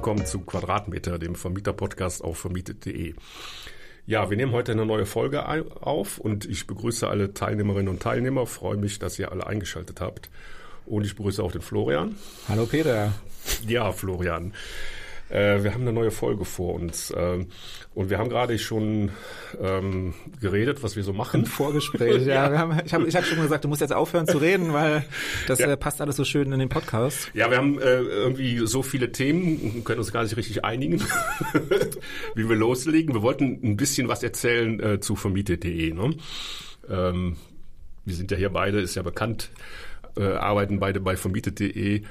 willkommen zu Quadratmeter, dem Vermieter-Podcast auf vermietet.de. Ja, wir nehmen heute eine neue Folge auf und ich begrüße alle Teilnehmerinnen und Teilnehmer. Freue mich, dass ihr alle eingeschaltet habt. Und ich begrüße auch den Florian. Hallo Peter. Ja, Florian. Äh, wir haben eine neue Folge vor uns. Ähm, und wir haben gerade schon ähm, geredet, was wir so machen. Im Vorgespräch, ja. ja. Haben, ich habe ich hab schon gesagt, du musst jetzt aufhören zu reden, weil das ja. äh, passt alles so schön in den Podcast. Ja, wir haben äh, irgendwie so viele Themen, können uns gar nicht richtig einigen, wie wir loslegen. Wir wollten ein bisschen was erzählen äh, zu vermietet.de. Ne? Ähm, wir sind ja hier beide, ist ja bekannt, äh, arbeiten beide bei vermietet.de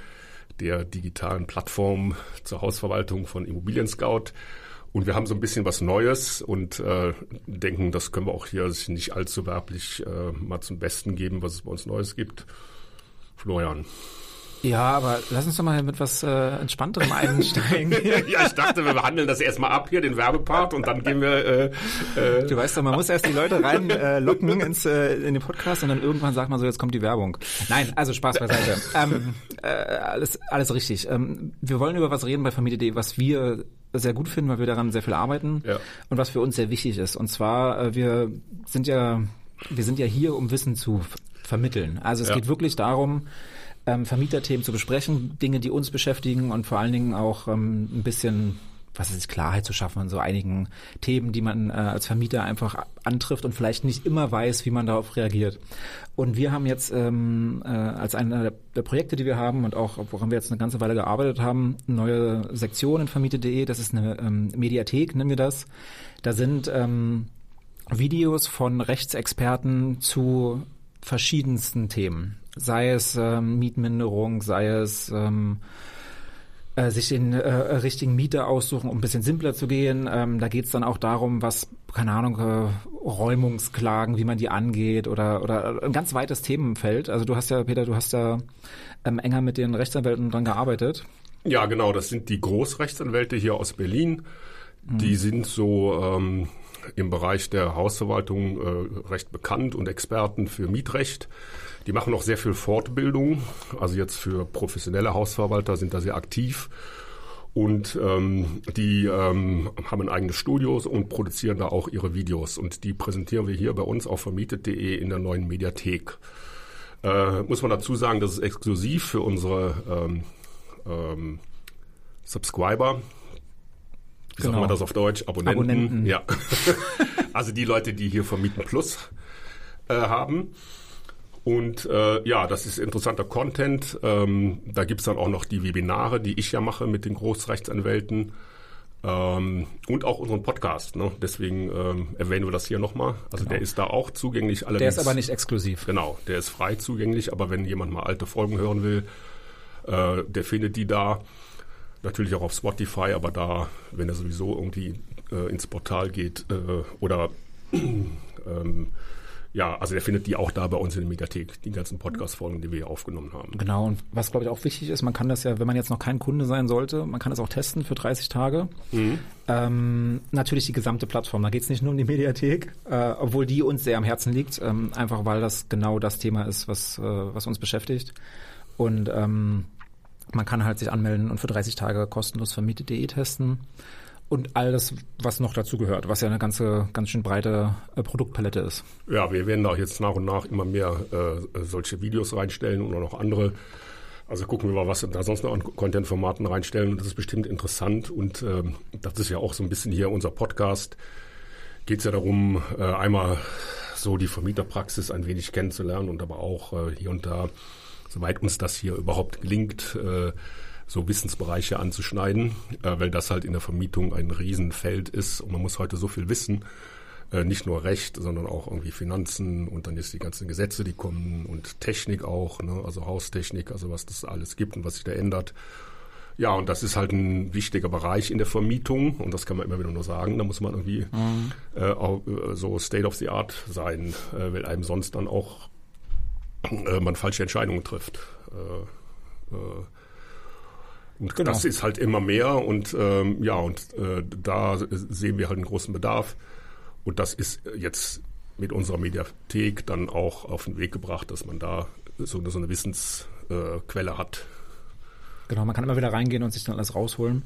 der digitalen Plattform zur Hausverwaltung von Immobilien Scout. Und wir haben so ein bisschen was Neues und äh, denken, das können wir auch hier nicht allzu werblich äh, mal zum Besten geben, was es bei uns Neues gibt. Florian. Ja, aber lass uns doch mal mit was äh, Entspannterem einsteigen. ja, ich dachte, wir behandeln das erstmal ab hier, den Werbepart, und dann gehen wir. Äh, äh, du weißt doch, man muss erst die Leute reinlocken äh, ins, äh, in den Podcast und dann irgendwann sagt man so, jetzt kommt die Werbung. Nein, also Spaß beiseite. ähm, äh, alles, alles richtig. Ähm, wir wollen über was reden bei Familie.de, was wir sehr gut finden, weil wir daran sehr viel arbeiten ja. und was für uns sehr wichtig ist. Und zwar, äh, wir sind ja, wir sind ja hier, um Wissen zu vermitteln. Also es ja. geht wirklich darum, ähm, Vermieterthemen zu besprechen, Dinge, die uns beschäftigen und vor allen Dingen auch ähm, ein bisschen was ist Klarheit zu schaffen an so einigen Themen, die man äh, als Vermieter einfach antrifft und vielleicht nicht immer weiß, wie man darauf reagiert. Und wir haben jetzt ähm, äh, als einer der Projekte, die wir haben und auch woran wir jetzt eine ganze Weile gearbeitet haben, eine neue Sektion in vermietet.de. Das ist eine ähm, Mediathek, nennen wir das. Da sind ähm, Videos von Rechtsexperten zu verschiedensten Themen sei es ähm, Mietminderung, sei es ähm, äh, sich den äh, richtigen Mieter aussuchen, um ein bisschen simpler zu gehen. Ähm, da geht es dann auch darum, was, keine Ahnung, äh, Räumungsklagen, wie man die angeht oder, oder ein ganz weites Themenfeld. Also du hast ja, Peter, du hast ja ähm, enger mit den Rechtsanwälten dran gearbeitet. Ja, genau, das sind die Großrechtsanwälte hier aus Berlin. Die mhm. sind so ähm, im Bereich der Hausverwaltung äh, recht bekannt und Experten für Mietrecht. Die machen auch sehr viel Fortbildung. Also jetzt für professionelle Hausverwalter sind da sehr aktiv. Und ähm, die ähm, haben ein eigenes Studios und produzieren da auch ihre Videos. Und die präsentieren wir hier bei uns auf vermietet.de in der neuen Mediathek. Äh, muss man dazu sagen, das ist exklusiv für unsere ähm, ähm, Subscriber. Wie genau. sagt man das auf Deutsch? Abonnenten. Abonnenten. Ja. also die Leute, die hier Vermieten Plus äh, haben. Und äh, ja, das ist interessanter Content. Ähm, da gibt's dann auch noch die Webinare, die ich ja mache mit den Großrechtsanwälten. Ähm, und auch unseren Podcast. Ne? Deswegen ähm, erwähnen wir das hier nochmal. Also genau. der ist da auch zugänglich. Allerdings, der ist aber nicht exklusiv. Genau, der ist frei zugänglich. Aber wenn jemand mal alte Folgen hören will, äh, der findet die da. Natürlich auch auf Spotify, aber da, wenn er sowieso irgendwie äh, ins Portal geht äh, oder ähm, ja, also der findet die auch da bei uns in der Mediathek, die ganzen Podcast-Folgen, die wir hier aufgenommen haben. Genau, und was glaube ich auch wichtig ist, man kann das ja, wenn man jetzt noch kein Kunde sein sollte, man kann das auch testen für 30 Tage. Mhm. Ähm, natürlich die gesamte Plattform, da geht es nicht nur um die Mediathek, äh, obwohl die uns sehr am Herzen liegt, ähm, einfach weil das genau das Thema ist, was, äh, was uns beschäftigt. Und ähm, man kann halt sich anmelden und für 30 Tage kostenlos vermietet.de testen und alles, was noch dazu gehört, was ja eine ganze, ganz schön breite äh, Produktpalette ist. Ja, wir werden da jetzt nach und nach immer mehr äh, solche Videos reinstellen auch noch andere. Also gucken wir mal, was da sonst noch an Content-Formaten reinstellen. Und das ist bestimmt interessant. Und äh, das ist ja auch so ein bisschen hier unser Podcast. Geht es ja darum, äh, einmal so die Vermieterpraxis ein wenig kennenzulernen und aber auch äh, hier und da, soweit uns das hier überhaupt gelingt, äh, so Wissensbereiche anzuschneiden, äh, weil das halt in der Vermietung ein Riesenfeld ist und man muss heute so viel wissen, äh, nicht nur Recht, sondern auch irgendwie Finanzen und dann ist die ganzen Gesetze, die kommen und Technik auch, ne? also Haustechnik, also was das alles gibt und was sich da ändert. Ja, und das ist halt ein wichtiger Bereich in der Vermietung und das kann man immer wieder nur sagen. Da muss man irgendwie mhm. äh, auch, so State of the Art sein, äh, weil einem sonst dann auch äh, man falsche Entscheidungen trifft. Äh, äh, und genau. das ist halt immer mehr und ähm, ja, und äh, da sehen wir halt einen großen Bedarf. Und das ist jetzt mit unserer Mediathek dann auch auf den Weg gebracht, dass man da so, so eine Wissensquelle hat. Genau, man kann immer wieder reingehen und sich dann alles rausholen.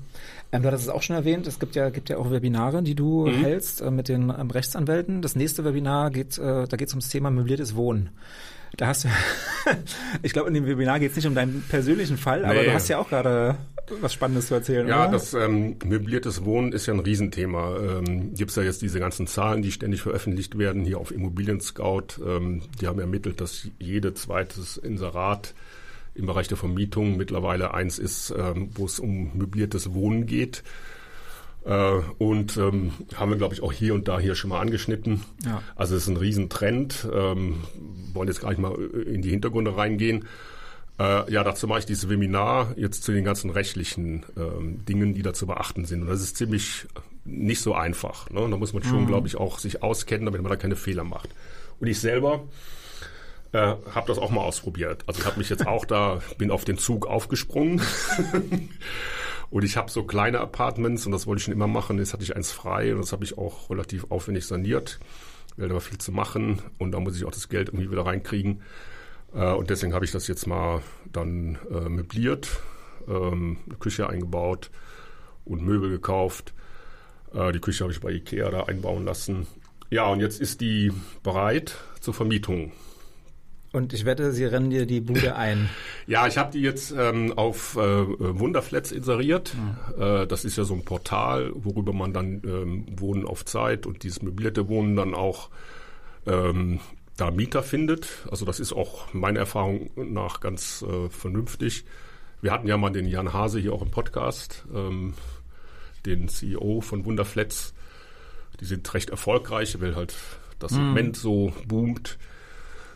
Ähm, du hattest es auch schon erwähnt, es gibt ja, gibt ja auch Webinare, die du mhm. hältst äh, mit den ähm, Rechtsanwälten. Das nächste Webinar geht, äh, da geht es ums Thema möbliertes Wohnen. Da hast du, ich glaube, in dem Webinar geht es nicht um deinen persönlichen Fall, nee. aber du hast ja auch gerade was Spannendes zu erzählen. Ja, oder? das ähm, möbliertes Wohnen ist ja ein Riesenthema. Ähm, Gibt es ja jetzt diese ganzen Zahlen, die ständig veröffentlicht werden, hier auf Immobilien Scout. Ähm, die haben ermittelt, dass jede zweites Inserat im Bereich der Vermietung mittlerweile eins ist, ähm, wo es um möbliertes Wohnen geht. Äh, und ähm, haben wir, glaube ich, auch hier und da hier schon mal angeschnitten. Ja. Also es ist ein Riesentrend. Ähm, wollen jetzt gar nicht mal in die Hintergründe reingehen. Äh, ja, dazu mache ich dieses Webinar jetzt zu den ganzen rechtlichen ähm, Dingen, die da zu beachten sind. Und das ist ziemlich nicht so einfach. Ne? Da muss man schon, mhm. glaube ich, auch sich auskennen, damit man da keine Fehler macht. Und ich selber äh, habe das auch mal ausprobiert. Also ich habe mich jetzt auch da, bin auf den Zug aufgesprungen. und ich habe so kleine Apartments und das wollte ich schon immer machen. Jetzt hatte ich eins frei und das habe ich auch relativ aufwendig saniert, weil da war viel zu machen und da muss ich auch das Geld irgendwie wieder reinkriegen. Äh, und deswegen habe ich das jetzt mal dann äh, möbliert, ähm, eine Küche eingebaut und Möbel gekauft. Äh, die Küche habe ich bei Ikea da einbauen lassen. Ja, und jetzt ist die bereit zur Vermietung. Und ich wette, sie rennen dir die Bude ein. Ja, ich habe die jetzt ähm, auf äh, Wunderflats inseriert. Mhm. Äh, das ist ja so ein Portal, worüber man dann ähm, Wohnen auf Zeit und dieses möblierte Wohnen dann auch ähm, da Mieter findet. Also das ist auch meiner Erfahrung nach ganz äh, vernünftig. Wir hatten ja mal den Jan Hase hier auch im Podcast, ähm, den CEO von Wunderflats. Die sind recht erfolgreich, weil halt das mhm. Segment so boomt.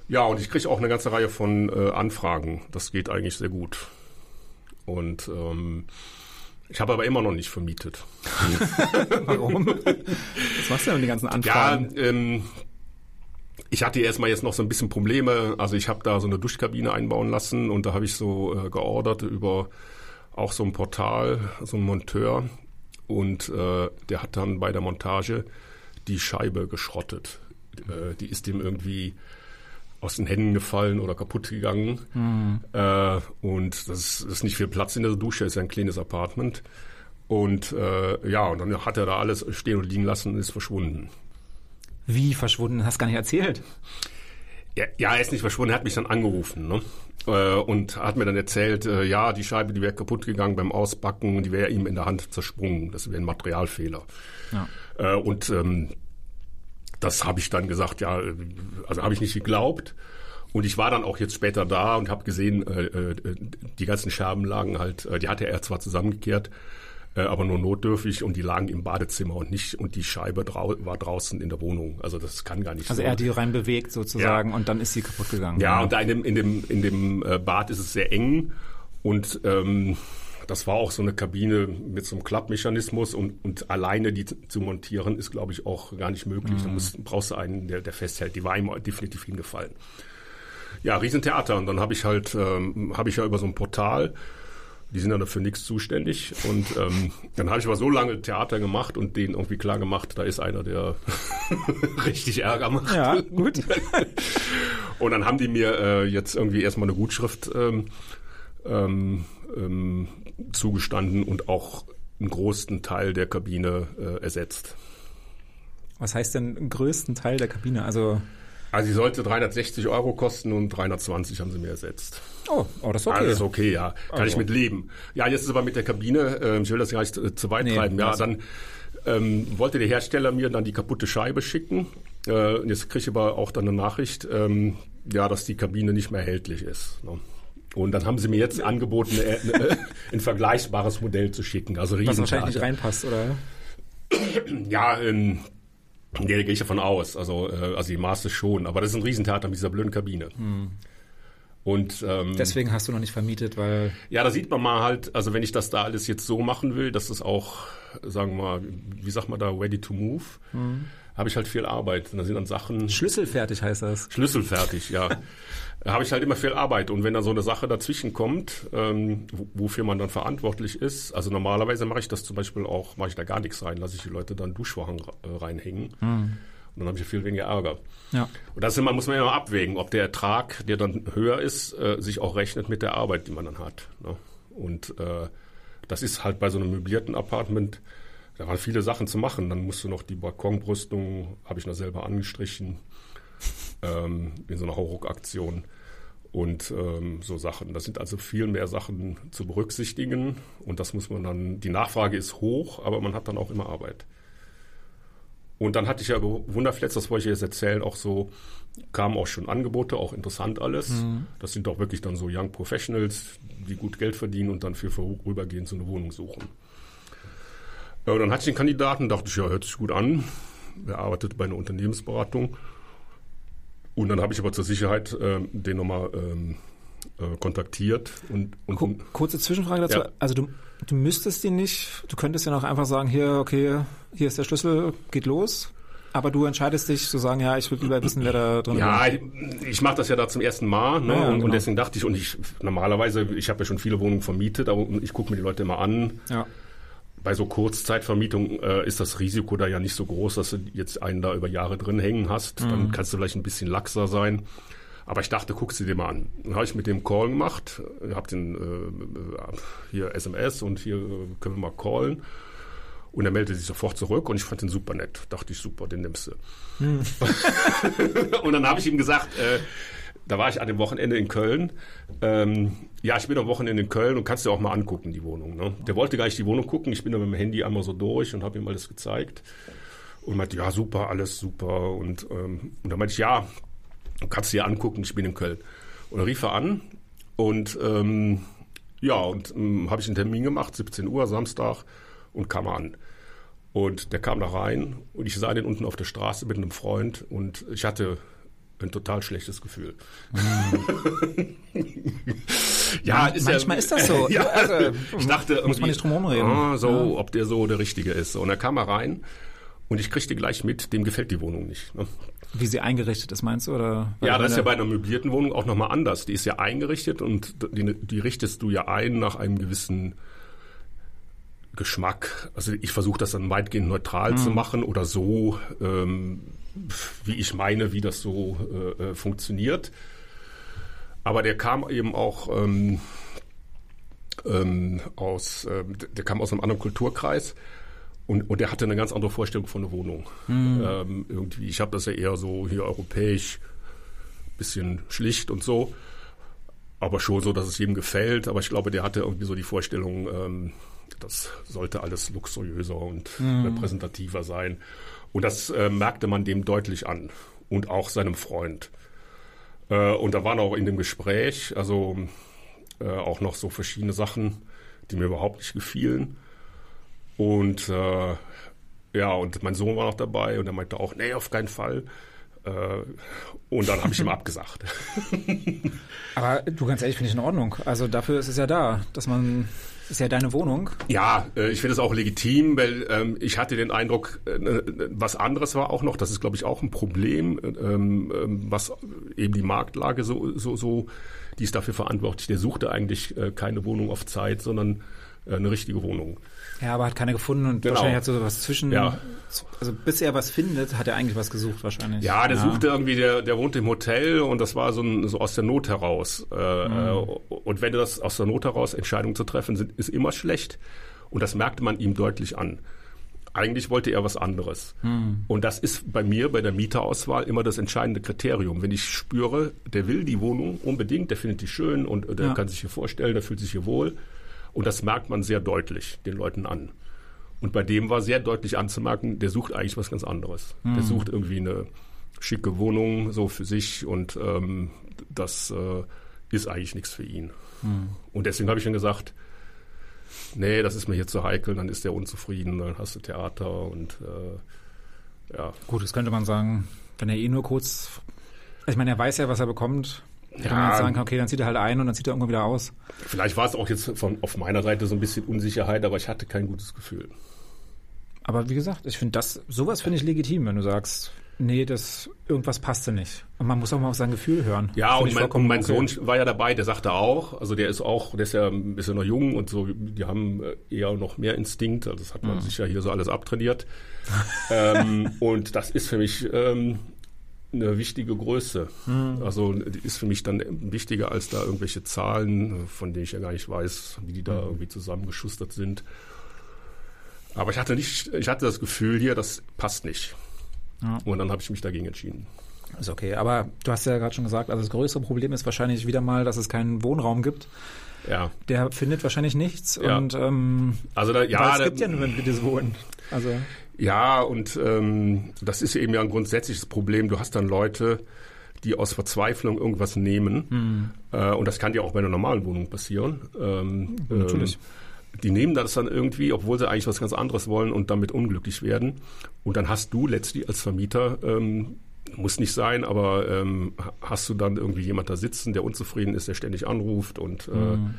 Ja, und ich kriege auch eine ganze Reihe von äh, Anfragen. Das geht eigentlich sehr gut. Und ähm, ich habe aber immer noch nicht vermietet. Warum? Was machst du denn mit den ganzen Anfragen? Ja, ähm, ich hatte erstmal jetzt noch so ein bisschen Probleme. Also ich habe da so eine Duschkabine einbauen lassen und da habe ich so äh, geordert über auch so ein Portal, so ein Monteur. Und äh, der hat dann bei der Montage die Scheibe geschrottet. Äh, die ist dem irgendwie aus den Händen gefallen oder kaputt gegangen. Mhm. Äh, und das ist nicht viel Platz in der Dusche, ist ja ein kleines Apartment. Und äh, ja, und dann hat er da alles stehen und liegen lassen und ist verschwunden. Wie verschwunden? Hast gar nicht erzählt. Ja, ja, er ist nicht verschwunden, er hat mich dann angerufen ne? Äh, und hat mir dann erzählt, äh, ja, die Scheibe, die wäre kaputt gegangen beim Ausbacken, die wäre ihm in der Hand zersprungen. Das wäre ein Materialfehler. Ja. Äh, und ähm, das habe ich dann gesagt, ja, also habe ich nicht geglaubt. Und ich war dann auch jetzt später da und habe gesehen, äh, äh, die ganzen Scherben lagen halt, äh, die hatte er zwar zusammengekehrt, äh, aber nur notdürfig und die lagen im Badezimmer und nicht und die Scheibe drau war draußen in der Wohnung. Also das kann gar nicht. Also so. er hat die rein bewegt sozusagen ja. und dann ist sie kaputt gegangen. Ja, ja. und da in dem in dem in dem äh, Bad ist es sehr eng und ähm, das war auch so eine Kabine mit so einem Klappmechanismus und, und alleine die zu montieren ist, glaube ich, auch gar nicht möglich. Mhm. Da musst, brauchst du einen, der, der festhält. Die war ihm definitiv hingefallen. Ja, Riesentheater. Und dann habe ich halt, ähm, habe ich ja über so ein Portal, die sind ja dafür nichts zuständig. Und ähm, dann habe ich aber so lange Theater gemacht und denen irgendwie klar gemacht, da ist einer, der richtig Ärger macht. Ja, gut. und dann haben die mir äh, jetzt irgendwie erstmal eine Gutschrift ähm, ähm, ähm, zugestanden und auch einen großen Teil der Kabine äh, ersetzt. Was heißt denn einen größten Teil der Kabine? Also also sie sollte 360 Euro kosten und 320 haben sie mir ersetzt. Oh, oh das ist okay. Alles okay, ja. Kann also. ich mit leben. Ja, jetzt ist aber mit der Kabine, äh, ich will das gar nicht zu, zu weit nee, treiben. Ja, dann ähm, wollte der Hersteller mir dann die kaputte Scheibe schicken. Äh, jetzt kriege ich aber auch dann eine Nachricht, ähm, ja, dass die Kabine nicht mehr erhältlich ist. Ne? Und dann haben sie mir jetzt angeboten, ein vergleichbares Modell zu schicken. Also Was wahrscheinlich nicht reinpasst, oder? Ja, ähm, ja, da gehe ich davon aus. Also, äh, also die Maße schon. Aber das ist ein Riesentheater mit dieser blöden Kabine. Hm. Und, ähm, Deswegen hast du noch nicht vermietet, weil. Ja, da sieht man mal halt, also wenn ich das da alles jetzt so machen will, dass es auch, sagen wir mal, wie sagt man da, ready to move, hm. Habe ich halt viel Arbeit. Und da sind dann Sachen. Schlüsselfertig heißt das. Schlüsselfertig, ja. da habe ich halt immer viel Arbeit. Und wenn da so eine Sache dazwischen kommt, ähm, wofür man dann verantwortlich ist, also normalerweise mache ich das zum Beispiel auch, mache ich da gar nichts rein, lasse ich die Leute dann Duschvorhang äh, reinhängen. Mhm. Und dann habe ich viel weniger Ärger. Ja. Und das immer, muss man ja immer abwägen, ob der Ertrag, der dann höher ist, äh, sich auch rechnet mit der Arbeit, die man dann hat. Ne? Und äh, das ist halt bei so einem möblierten Apartment, da waren viele Sachen zu machen. Dann musst du noch die Balkonbrüstung, habe ich noch selber angestrichen, ähm, in so einer Hauruck-Aktion und ähm, so Sachen. Das sind also viel mehr Sachen zu berücksichtigen und das muss man dann, die Nachfrage ist hoch, aber man hat dann auch immer Arbeit. Und dann hatte ich ja Wunderflats, das wollte ich jetzt erzählen, auch so, kamen auch schon Angebote, auch interessant alles. Mhm. Das sind auch wirklich dann so Young Professionals, die gut Geld verdienen und dann für vorübergehend so eine Wohnung suchen. Ja, und dann hatte ich den Kandidaten, dachte ich, ja, hört sich gut an. Er arbeitet bei einer Unternehmensberatung. Und dann habe ich aber zur Sicherheit äh, den nochmal ähm, äh, kontaktiert. Und, und Kurze Zwischenfrage dazu. Ja. Also du, du müsstest ihn nicht, du könntest ja noch einfach sagen, hier, okay, hier ist der Schlüssel, geht los. Aber du entscheidest dich zu sagen, ja, ich würde lieber wissen, wer da drin ist. Ja, ich, ich mache das ja da zum ersten Mal. Ne? Ja, und, genau. und, deswegen dachte ich, und ich normalerweise, ich habe ja schon viele Wohnungen vermietet, aber ich gucke mir die Leute immer an. Ja. Bei so Kurzzeitvermietung äh, ist das Risiko da ja nicht so groß, dass du jetzt einen da über Jahre drin hängen hast. Mhm. Dann kannst du vielleicht ein bisschen laxer sein. Aber ich dachte, guck sie dir mal an. Dann habe ich mit dem Call gemacht, habe den äh, hier SMS und hier äh, können wir mal callen. Und er meldete sich sofort zurück und ich fand den super nett. Dachte ich, super, den nimmst du. Hm. und dann habe ich ihm gesagt, äh, da war ich an dem Wochenende in Köln. Ähm, ja, ich bin am Wochenende in Köln und kannst dir auch mal angucken, die Wohnung. Ne? Der wollte gar nicht die Wohnung gucken. Ich bin dann mit dem Handy einmal so durch und habe ihm alles gezeigt. Und meinte, ja, super, alles super. Und, ähm, und dann meinte ich, ja, du kannst dir angucken, ich bin in Köln. Und dann rief er an und ähm, ja, und ähm, habe ich einen Termin gemacht, 17 Uhr, Samstag, und kam an. Und der kam da rein und ich sah den unten auf der Straße mit einem Freund und ich hatte ein total schlechtes Gefühl. Ja, ist manchmal ja, ist das so. ja, also, ich dachte, muss man nicht drum herum reden. Ah, so, ja. ob der so der Richtige ist. Und er kam er rein und ich kriegte gleich mit, dem gefällt die Wohnung nicht. Ne? Wie sie eingerichtet ist, meinst du? Oder ja, das ist ja bei einer möblierten Wohnung auch nochmal anders. Die ist ja eingerichtet und die, die richtest du ja ein nach einem gewissen Geschmack. Also ich versuche das dann weitgehend neutral mhm. zu machen oder so, ähm, wie ich meine, wie das so äh, äh, funktioniert. Aber der kam eben auch ähm, ähm, aus, äh, der kam aus einem anderen Kulturkreis und, und der hatte eine ganz andere Vorstellung von der Wohnung. Mhm. Ähm, irgendwie, ich habe das ja eher so hier europäisch, bisschen schlicht und so, aber schon so, dass es jedem gefällt. Aber ich glaube, der hatte irgendwie so die Vorstellung, ähm, das sollte alles luxuriöser und mhm. repräsentativer sein. Und das äh, merkte man dem deutlich an und auch seinem Freund. Äh, und da waren auch in dem Gespräch, also äh, auch noch so verschiedene Sachen, die mir überhaupt nicht gefielen. Und äh, ja, und mein Sohn war noch dabei und er meinte auch, nee, auf keinen Fall. Äh, und dann habe ich ihm abgesagt. Aber du ganz ehrlich, finde ich in Ordnung. Also dafür ist es ja da, dass man ist ja deine Wohnung. Ja, äh, ich finde es auch legitim, weil ähm, ich hatte den Eindruck, äh, was anderes war auch noch, das ist, glaube ich, auch ein Problem, ähm, ähm, was eben die Marktlage so, so, so, die ist dafür verantwortlich. Der suchte eigentlich äh, keine Wohnung auf Zeit, sondern eine richtige Wohnung. Ja, aber hat keiner gefunden und genau. wahrscheinlich hat so was zwischen. Ja. Also bis er was findet, hat er eigentlich was gesucht wahrscheinlich. Ja, der ja. suchte irgendwie, der, der wohnt im Hotel und das war so, ein, so aus der Not heraus. Äh, mhm. Und wenn das aus der Not heraus Entscheidungen zu treffen sind, ist immer schlecht. Und das merkte man ihm deutlich an. Eigentlich wollte er was anderes. Mhm. Und das ist bei mir bei der Mieterauswahl immer das entscheidende Kriterium. Wenn ich spüre, der will die Wohnung unbedingt, der findet die schön und der ja. kann sich hier vorstellen, der fühlt sich hier wohl und das merkt man sehr deutlich den Leuten an. Und bei dem war sehr deutlich anzumerken, der sucht eigentlich was ganz anderes. Mhm. Der sucht irgendwie eine schicke Wohnung so für sich und ähm, das äh, ist eigentlich nichts für ihn. Mhm. Und deswegen habe ich dann gesagt, nee, das ist mir hier zu heikel, dann ist der unzufrieden, dann hast du Theater und äh, ja. Gut, das könnte man sagen, wenn er eh nur kurz, ich meine, er weiß ja, was er bekommt, ja. man jetzt sagen kann, okay, dann zieht er halt ein und dann zieht er irgendwann wieder aus. Vielleicht war es auch jetzt von, auf meiner Seite so ein bisschen Unsicherheit, aber ich hatte kein gutes Gefühl. Aber wie gesagt, ich finde das, sowas finde ich legitim, wenn du sagst, nee, das, irgendwas passte nicht. Und man muss auch mal auf sein Gefühl hören. Ja, und mein, und mein okay. Sohn war ja dabei, der sagte auch, also der ist auch, der ist ja ein bisschen noch jung und so, die haben äh, eher noch mehr Instinkt, also das hat man mhm. sich ja hier so alles abtrainiert. ähm, und das ist für mich, ähm, eine wichtige Größe. Mhm. Also die ist für mich dann wichtiger als da irgendwelche Zahlen, von denen ich ja gar nicht weiß, wie die da mhm. irgendwie zusammengeschustert sind. Aber ich hatte nicht, ich hatte das Gefühl hier, das passt nicht. Ja. Und dann habe ich mich dagegen entschieden. Ist okay, aber du hast ja gerade schon gesagt, also das größere Problem ist wahrscheinlich wieder mal, dass es keinen Wohnraum gibt. Ja. Der findet wahrscheinlich nichts. Ja. Und ähm, also da, ja, es gibt ja nur das Wohnen. Also ja, und ähm, das ist eben ja ein grundsätzliches Problem. Du hast dann Leute, die aus Verzweiflung irgendwas nehmen. Mhm. Äh, und das kann ja auch bei einer normalen Wohnung passieren. Ähm, Natürlich. Ähm, die nehmen das dann irgendwie, obwohl sie eigentlich was ganz anderes wollen und damit unglücklich werden. Und dann hast du letztlich als Vermieter, ähm, muss nicht sein, aber ähm, hast du dann irgendwie jemand da sitzen, der unzufrieden ist, der ständig anruft und äh, mhm.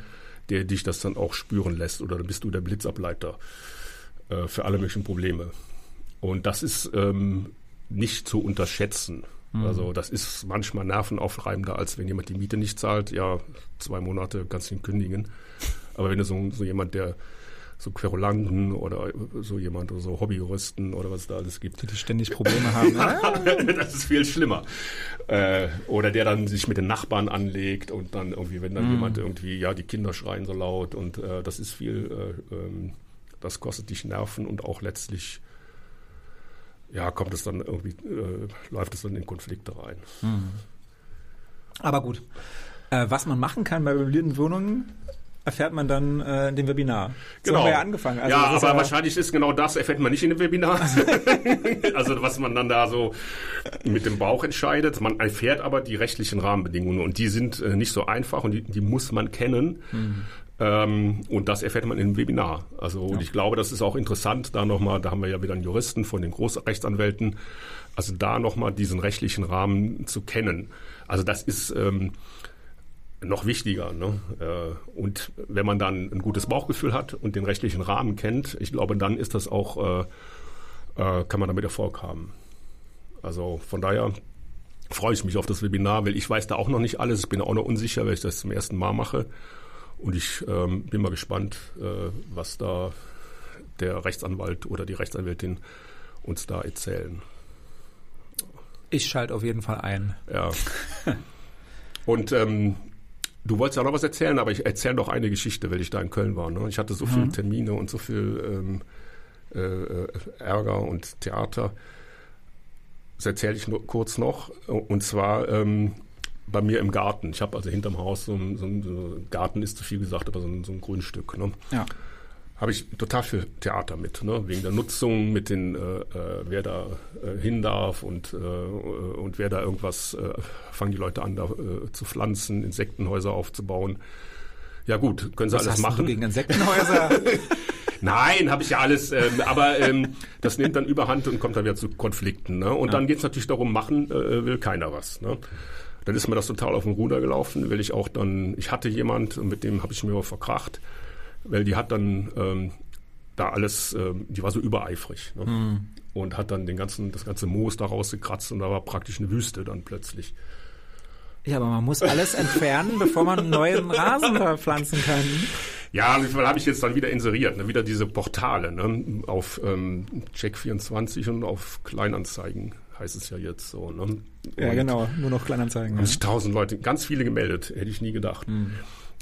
der dich das dann auch spüren lässt. Oder dann bist du der Blitzableiter äh, für alle möglichen Probleme. Und das ist ähm, nicht zu unterschätzen. Mhm. Also das ist manchmal nervenaufreibender, als wenn jemand die Miete nicht zahlt. Ja, zwei Monate kannst du ihn kündigen. Aber wenn du so, so jemand, der so Querulanten oder so jemand oder so Hobbyjuristen oder was es da alles gibt. Die, die ständig Probleme haben. das ist viel schlimmer. Äh, oder der dann sich mit den Nachbarn anlegt und dann irgendwie, wenn dann mm. jemand irgendwie, ja, die Kinder schreien so laut und äh, das ist viel, äh, ähm, das kostet dich Nerven und auch letztlich ja, kommt es dann irgendwie, äh, läuft es dann in Konflikte rein. Mm. Aber gut. Äh, was man machen kann bei möblierten Wohnungen, erfährt man dann äh, in dem Webinar. So genau. haben wir ja angefangen. Also ja, aber ja wahrscheinlich ist genau das, erfährt man nicht in dem Webinar. also was man dann da so mit dem Bauch entscheidet. Man erfährt aber die rechtlichen Rahmenbedingungen und die sind äh, nicht so einfach und die, die muss man kennen. Mhm. Ähm, und das erfährt man in dem Webinar. Also ja. und ich glaube, das ist auch interessant, da nochmal, da haben wir ja wieder einen Juristen von den Großrechtsanwälten, also da nochmal diesen rechtlichen Rahmen zu kennen. Also das ist ähm, noch wichtiger. Ne? Äh, und wenn man dann ein gutes Bauchgefühl hat und den rechtlichen Rahmen kennt, ich glaube, dann ist das auch, äh, äh, kann man damit Erfolg haben. Also von daher freue ich mich auf das Webinar, weil ich weiß da auch noch nicht alles. Ich bin auch noch unsicher, weil ich das zum ersten Mal mache. Und ich ähm, bin mal gespannt, äh, was da der Rechtsanwalt oder die Rechtsanwältin uns da erzählen. Ich schalte auf jeden Fall ein. Ja. Und ähm, Du wolltest ja noch was erzählen, aber ich erzähle noch eine Geschichte, weil ich da in Köln war. Ne? Ich hatte so mhm. viele Termine und so viel ähm, äh, äh, Ärger und Theater. Das erzähle ich nur kurz noch. Und zwar ähm, bei mir im Garten. Ich habe also hinterm Haus so ein, so ein, Garten ist zu viel gesagt, aber so ein, so ein Grundstück. Ne? Ja habe ich total viel Theater mit, ne? wegen der Nutzung, mit den, äh, äh, wer da äh, hin darf und, äh, und wer da irgendwas, äh, fangen die Leute an, da äh, zu pflanzen, Insektenhäuser aufzubauen. Ja gut, können sie Was alles hast machen. Du gegen Insektenhäuser? Nein, habe ich ja alles, ähm, aber ähm, das nimmt dann überhand und kommt dann wieder zu Konflikten. Ne? Und ja. dann geht es natürlich darum, machen äh, will keiner was. Ne? Dann ist mir das total auf den Ruder gelaufen, weil ich auch dann, ich hatte jemand, mit dem habe ich mir verkracht weil die hat dann ähm, da alles, ähm, die war so übereifrig ne? mhm. und hat dann den ganzen, das ganze Moos da rausgekratzt und da war praktisch eine Wüste dann plötzlich. Ja, aber man muss alles entfernen, bevor man einen neuen Rasen pflanzen kann. Ja, das habe ich jetzt dann wieder inseriert, ne? wieder diese Portale ne? auf ähm, Check24 und auf Kleinanzeigen heißt es ja jetzt so. Ne? ja, genau, nur noch Kleinanzeigen. Haben ja. sich tausend Leute, ganz viele gemeldet, hätte ich nie gedacht. Mhm.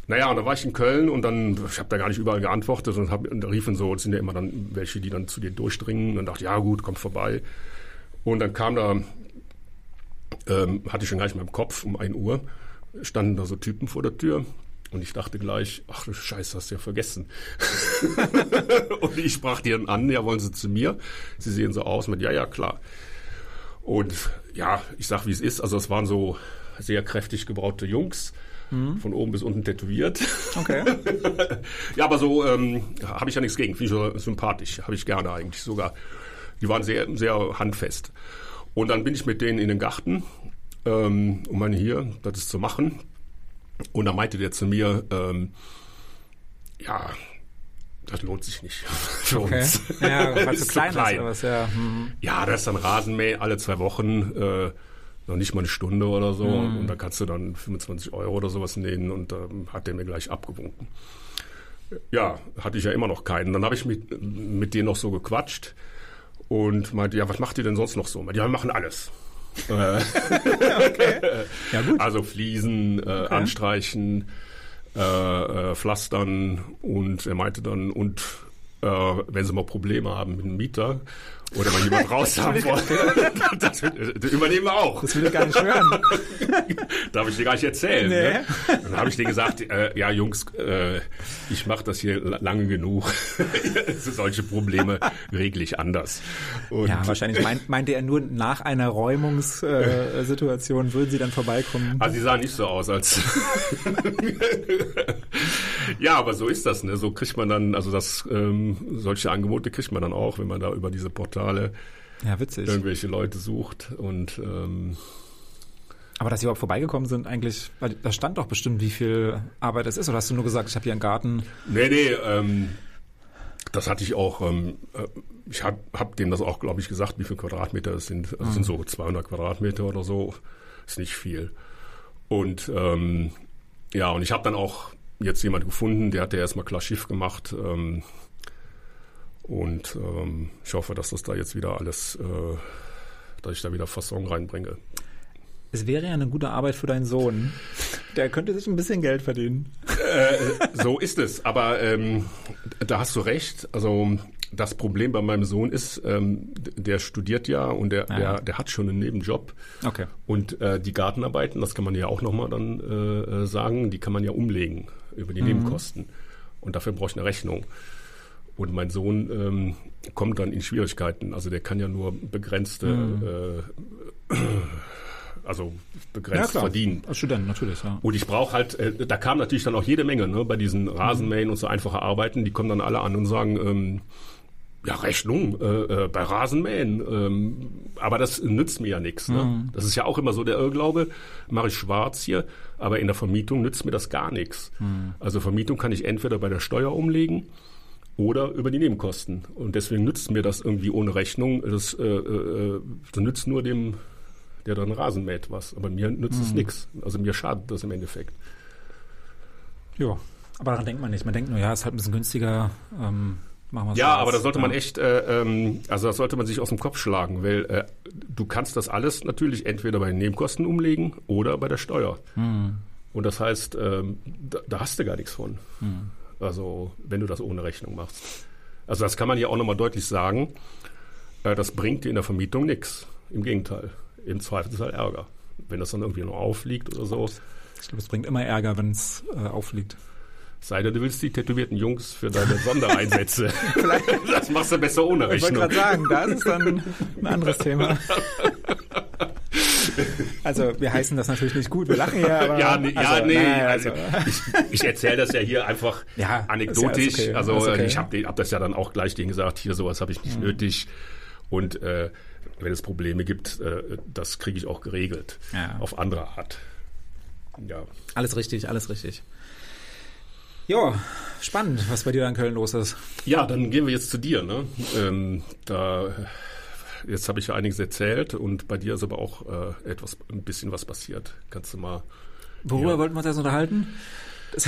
Naja, und da war ich in Köln und dann, ich habe da gar nicht überall geantwortet und, hab, und da riefen so, es sind ja immer dann welche, die dann zu dir durchdringen und dann dachte ja gut, kommt vorbei. Und dann kam da, ähm, hatte ich schon gleich in meinem Kopf um ein Uhr, standen da so Typen vor der Tür und ich dachte gleich, ach du Scheiße, hast du ja vergessen. und ich sprach die dann an, ja, wollen Sie zu mir? Sie sehen so aus mit, ja, ja, klar. Und ja, ich sag, wie es ist. Also es waren so sehr kräftig gebraute Jungs, Mhm. Von oben bis unten tätowiert. Okay. ja, aber so ähm, habe ich ja nichts gegen. Finde ich sympathisch. Habe ich gerne eigentlich sogar. Die waren sehr, sehr handfest. Und dann bin ich mit denen in den Garten, ähm, um meine hier, das ist zu machen. Und dann meinte der zu mir, ähm, ja, das lohnt sich nicht für okay. uns. Ja, weil zu klein, klein ist. Was, ja. Mhm. ja, da ist dann Rasenmäh alle zwei Wochen. Äh, noch nicht mal eine Stunde oder so. Mhm. Und da kannst du dann 25 Euro oder sowas nehmen und ähm, hat der mir gleich abgewunken. Ja, hatte ich ja immer noch keinen. Dann habe ich mit, mit denen noch so gequatscht und meinte, ja, was macht ihr denn sonst noch so? Meinte, ja, wir machen alles. Äh, okay. ja, gut. Also Fliesen, äh, okay. anstreichen, äh, äh, pflastern und er meinte dann, und äh, wenn sie mal Probleme haben mit dem Mieter oder mal jemand raus haben wollen, das, das übernehmen wir auch. Das will ich gar nicht hören. Darf ich dir gar nicht erzählen. Nee. Ne? Dann habe ich dir gesagt, äh, ja Jungs, äh, ich mache das hier lange genug. Solche Probleme regle ich anders. Und ja, wahrscheinlich meint, meinte er nur nach einer Räumungssituation äh, würden sie dann vorbeikommen. Also sie sahen nicht so aus als... ja, aber so ist das. Ne? So kriegt man dann, also das ähm, solche Angebote kriegt man dann auch, wenn man da über diese Portale ja, witzig. irgendwelche Leute sucht und ähm, aber dass sie überhaupt vorbeigekommen sind, eigentlich, weil da stand doch bestimmt, wie viel Arbeit es ist. Oder hast du nur gesagt, ich habe hier einen Garten? Nee, nee, ähm, das hatte ich auch. Ähm, äh, ich habe hab denen das auch, glaube ich, gesagt, wie viele Quadratmeter es sind. Es mhm. sind so 200 Quadratmeter oder so. Ist nicht viel. Und ähm, ja, und ich habe dann auch jetzt jemand gefunden, der hat ja erstmal klar Schiff gemacht. Ähm, und ähm, ich hoffe, dass das da jetzt wieder alles, äh, dass ich da wieder Fasson reinbringe. Es wäre ja eine gute Arbeit für deinen Sohn. Der könnte sich ein bisschen Geld verdienen. Äh, so ist es. Aber ähm, da hast du recht. Also das Problem bei meinem Sohn ist, ähm, der studiert ja und der, ja. der, der hat schon einen Nebenjob. Okay. Und äh, die Gartenarbeiten, das kann man ja auch nochmal dann äh, sagen, die kann man ja umlegen über die mhm. Nebenkosten. Und dafür brauche ich eine Rechnung. Und mein Sohn ähm, kommt dann in Schwierigkeiten. Also der kann ja nur begrenzte, mhm. äh, also begrenzt ja, verdienen. Als Student natürlich, ja. Und ich brauche halt, äh, da kam natürlich dann auch jede Menge, ne, bei diesen Rasenmähen und so einfache Arbeiten, die kommen dann alle an und sagen, ähm, ja, Rechnung äh, äh, bei Rasenmähen. Ähm, aber das nützt mir ja nichts. Ne? Mhm. Das ist ja auch immer so der Irrglaube, mache ich schwarz hier, aber in der Vermietung nützt mir das gar nichts. Mhm. Also Vermietung kann ich entweder bei der Steuer umlegen oder über die Nebenkosten. Und deswegen nützt mir das irgendwie ohne Rechnung. Das, äh, äh, das nützt nur dem, der dann Rasen mäht, was. Aber mir nützt es mhm. nichts. Also mir schadet das im Endeffekt. Ja, aber daran denkt man nicht. Man denkt nur, ja, ist halt ein bisschen günstiger. Ähm, machen ja, aber da sollte man echt, äh, ähm, also das sollte man sich aus dem Kopf schlagen, weil äh, du kannst das alles natürlich entweder bei den Nebenkosten umlegen oder bei der Steuer. Mhm. Und das heißt, ähm, da, da, hast du gar nichts von. Mhm. Also wenn du das ohne Rechnung machst. Also das kann man ja auch nochmal deutlich sagen. Äh, das bringt dir in der Vermietung nichts. Im Gegenteil. Im Zweifelsfall Ärger. Wenn das dann irgendwie noch aufliegt oder so. Ich glaube, es bringt immer Ärger, wenn es äh, aufliegt. Sei denn, du willst die tätowierten Jungs für deine Sondereinsätze. das machst du besser ohne Rechnung. Ich wollte gerade sagen, da ist dann ein anderes Thema. Also wir heißen das natürlich nicht gut, wir lachen ja, aber... Ja, nee, also, ja, nee nein, also, ich, ich erzähle das ja hier einfach ja, anekdotisch. Ja okay, also okay. ich habe hab das ja dann auch gleich denen gesagt, hier sowas habe ich nicht mhm. nötig. Und äh, wenn es Probleme gibt, äh, das kriege ich auch geregelt. Ja. Auf andere Art. Ja. Alles richtig, alles richtig. Ja, spannend, was bei dir in Köln los ist. Ja, dann gehen wir jetzt zu dir. Ne? Ähm, da jetzt habe ich ja einiges erzählt und bei dir ist aber auch äh, etwas, ein bisschen was passiert. Kannst du mal. Worüber ja. wollten wir uns jetzt unterhalten?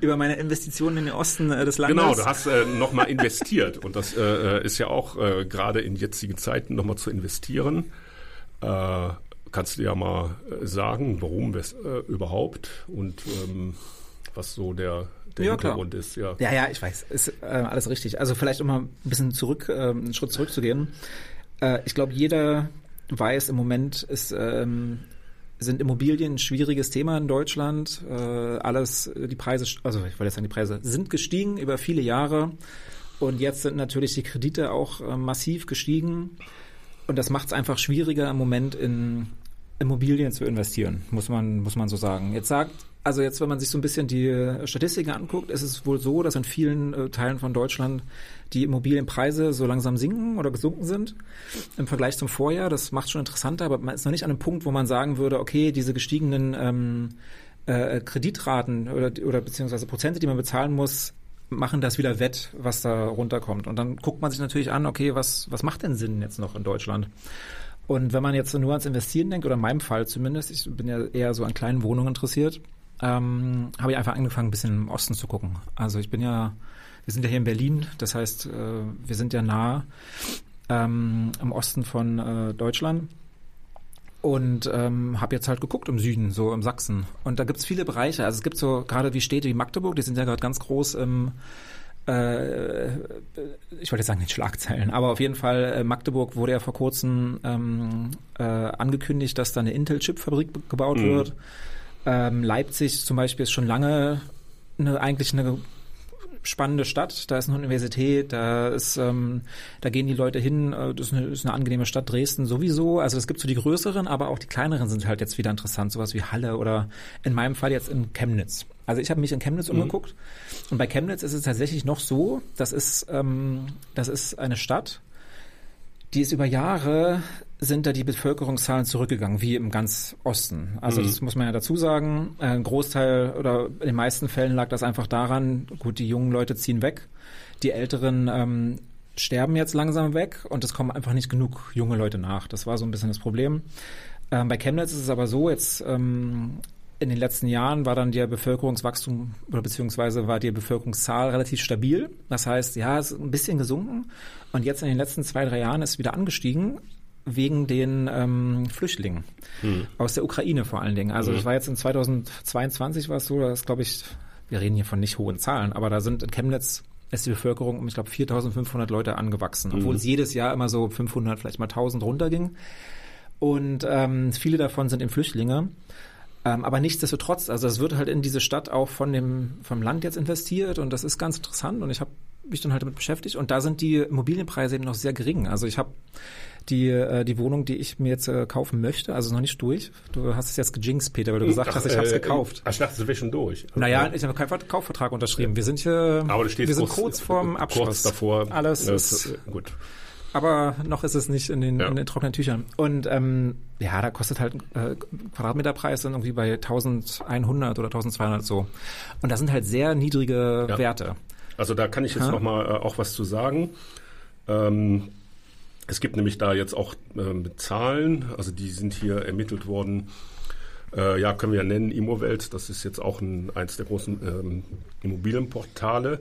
über meine Investitionen in den Osten äh, des Landes. Genau, du hast äh, nochmal investiert und das äh, äh ist ja auch äh, gerade in jetzigen Zeiten nochmal zu investieren. Äh, kannst du ja mal sagen, warum äh, überhaupt und ähm, was so der der ja, Hintergrund klar. ist. Ja. ja, ja, ich weiß. Ist äh, alles richtig. Also vielleicht um mal ein bisschen zurück, äh, einen Schritt zurückzugehen. Äh, ich glaube, jeder weiß, im Moment ist, ähm, sind Immobilien ein schwieriges Thema in Deutschland. Äh, alles, die Preise, also ich wollte jetzt sagen, die Preise sind gestiegen über viele Jahre. Und jetzt sind natürlich die Kredite auch äh, massiv gestiegen. Und das macht es einfach schwieriger im Moment in Immobilien zu investieren, muss man, muss man so sagen. Jetzt sagt also jetzt, wenn man sich so ein bisschen die äh, Statistiken anguckt, ist es wohl so, dass in vielen äh, Teilen von Deutschland die Immobilienpreise so langsam sinken oder gesunken sind im Vergleich zum Vorjahr. Das macht schon interessanter, aber man ist noch nicht an einem Punkt, wo man sagen würde, okay, diese gestiegenen ähm, äh, Kreditraten oder, oder beziehungsweise Prozente, die man bezahlen muss, machen das wieder wett, was da runterkommt. Und dann guckt man sich natürlich an, okay, was, was macht denn Sinn jetzt noch in Deutschland? Und wenn man jetzt nur ans Investieren denkt, oder in meinem Fall zumindest, ich bin ja eher so an kleinen Wohnungen interessiert, ähm, habe ich einfach angefangen, ein bisschen im Osten zu gucken. Also ich bin ja, wir sind ja hier in Berlin, das heißt, äh, wir sind ja nah ähm, im Osten von äh, Deutschland. und ähm, habe jetzt halt geguckt im Süden, so im Sachsen. Und da gibt's viele Bereiche. Also es gibt so gerade wie Städte wie Magdeburg, die sind ja gerade ganz groß im äh, ich wollte jetzt sagen den Schlagzeilen, aber auf jeden Fall äh, Magdeburg wurde ja vor kurzem ähm, äh, angekündigt, dass da eine Intel-Chip-Fabrik gebaut mhm. wird. Ähm, Leipzig zum Beispiel ist schon lange eine, eigentlich eine spannende Stadt. Da ist eine Universität, da ist, ähm, da gehen die Leute hin. Äh, das ist eine, ist eine angenehme Stadt. Dresden sowieso. Also es gibt so die größeren, aber auch die kleineren sind halt jetzt wieder interessant. Sowas wie Halle oder in meinem Fall jetzt in Chemnitz. Also ich habe mich in Chemnitz mhm. umgeguckt und bei Chemnitz ist es tatsächlich noch so. Das ist, ähm, das ist eine Stadt, die ist über Jahre sind da die Bevölkerungszahlen zurückgegangen, wie im ganz Osten. Also mhm. das muss man ja dazu sagen. Ein Großteil oder in den meisten Fällen lag das einfach daran, gut, die jungen Leute ziehen weg, die Älteren ähm, sterben jetzt langsam weg und es kommen einfach nicht genug junge Leute nach. Das war so ein bisschen das Problem. Ähm, bei Chemnitz ist es aber so, jetzt ähm, in den letzten Jahren war dann der Bevölkerungswachstum oder beziehungsweise war die Bevölkerungszahl relativ stabil. Das heißt, ja, es ist ein bisschen gesunken und jetzt in den letzten zwei, drei Jahren ist es wieder angestiegen wegen den ähm, Flüchtlingen hm. aus der Ukraine vor allen Dingen. Also hm. das war jetzt in 2022 war es so, dass glaube ich, wir reden hier von nicht hohen Zahlen, aber da sind in Chemnitz ist die Bevölkerung um, ich glaube, 4.500 Leute angewachsen, obwohl hm. es jedes Jahr immer so 500, vielleicht mal 1.000 runterging. Und ähm, viele davon sind eben Flüchtlinge. Ähm, aber nichtsdestotrotz, also es wird halt in diese Stadt auch von dem vom Land jetzt investiert und das ist ganz interessant und ich habe mich dann halt damit beschäftigt und da sind die Immobilienpreise eben noch sehr gering. Also ich habe die, äh, die Wohnung, die ich mir jetzt äh, kaufen möchte, also noch nicht durch. Du hast es jetzt gejinxt, Peter, weil du gesagt Ach, hast, ich habe es äh, gekauft. Ach, ich dachte, du wärst schon durch. Okay. Naja, ich habe keinen Kaufvertrag unterschrieben. Wir sind hier, Aber du wir sind kurz, kurz vorm Abschluss. Kurz davor. Alles ist, ist gut. Aber noch ist es nicht in den, ja. in den trockenen Tüchern. Und ähm, ja, da kostet halt äh, Quadratmeterpreis dann irgendwie bei 1100 oder 1200 so. Und das sind halt sehr niedrige ja. Werte. Also da kann ich jetzt ja. noch mal äh, auch was zu sagen. Ähm, es gibt nämlich da jetzt auch äh, Zahlen, also die sind hier ermittelt worden. Äh, ja, können wir ja nennen, Immowelt, das ist jetzt auch ein, eins der großen ähm, Immobilienportale.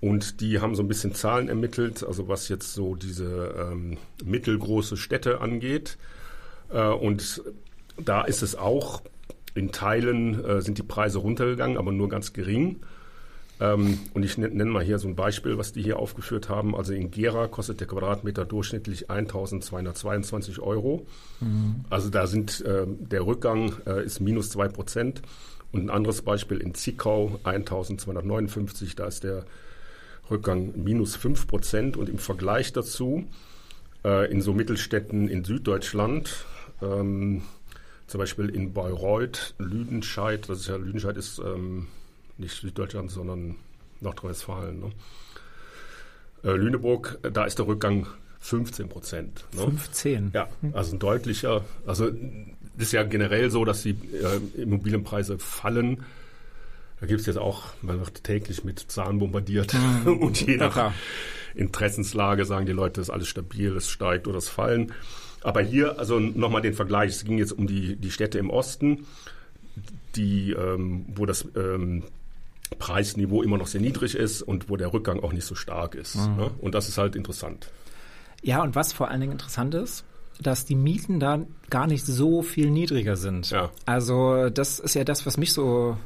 Und die haben so ein bisschen Zahlen ermittelt, also was jetzt so diese ähm, mittelgroße Städte angeht. Äh, und da ist es auch, in Teilen äh, sind die Preise runtergegangen, aber nur ganz gering. Ähm, und ich nenne mal hier so ein Beispiel, was die hier aufgeführt haben. Also in Gera kostet der Quadratmeter durchschnittlich 1.222 Euro. Mhm. Also da sind äh, der Rückgang äh, ist minus zwei Prozent. Und ein anderes Beispiel in Zickau 1.259, da ist der Rückgang minus fünf Prozent. Und im Vergleich dazu äh, in so Mittelstädten in Süddeutschland, ähm, zum Beispiel in Bayreuth, Lüdenscheid, das ist ja Lüdenscheid ist ähm, nicht Süddeutschland, sondern Nordrhein-Westfalen. Ne? Äh, Lüneburg, da ist der Rückgang 15 Prozent. Ne? 15? Ja, also ein deutlicher. Also es ist ja generell so, dass die äh, Immobilienpreise fallen. Da gibt es jetzt auch, man wird täglich mit Zahlen bombardiert mhm. und je nach ja, Interessenslage sagen die Leute, es ist alles stabil, es steigt oder es fallen. Aber hier, also nochmal den Vergleich, es ging jetzt um die, die Städte im Osten, die, ähm, wo das ähm, Preisniveau immer noch sehr niedrig ist und wo der Rückgang auch nicht so stark ist. Mhm. Ne? Und das ist halt interessant. Ja, und was vor allen Dingen interessant ist, dass die Mieten da gar nicht so viel niedriger sind. Ja. Also das ist ja das, was mich so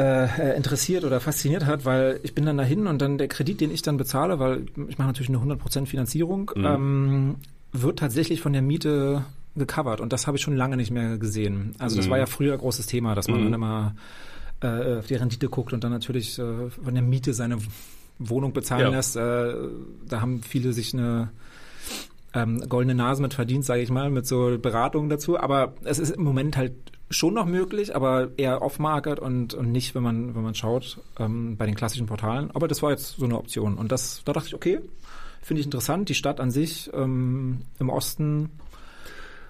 äh, interessiert oder fasziniert hat, weil ich bin dann dahin und dann der Kredit, den ich dann bezahle, weil ich mache natürlich eine 100% Finanzierung, mhm. ähm, wird tatsächlich von der Miete gecovert und das habe ich schon lange nicht mehr gesehen. Also das mhm. war ja früher großes Thema, dass man mhm. dann immer äh, auf die Rendite guckt und dann natürlich äh, von der Miete seine Wohnung bezahlen ja. lässt. Äh, da haben viele sich eine ähm, goldene Nase mit verdient, sage ich mal, mit so Beratungen dazu. Aber es ist im Moment halt schon noch möglich, aber eher off-market und, und nicht, wenn man, wenn man schaut, ähm, bei den klassischen Portalen. Aber das war jetzt so eine Option. Und das, da dachte ich, okay, finde ich interessant. Die Stadt an sich ähm, im Osten,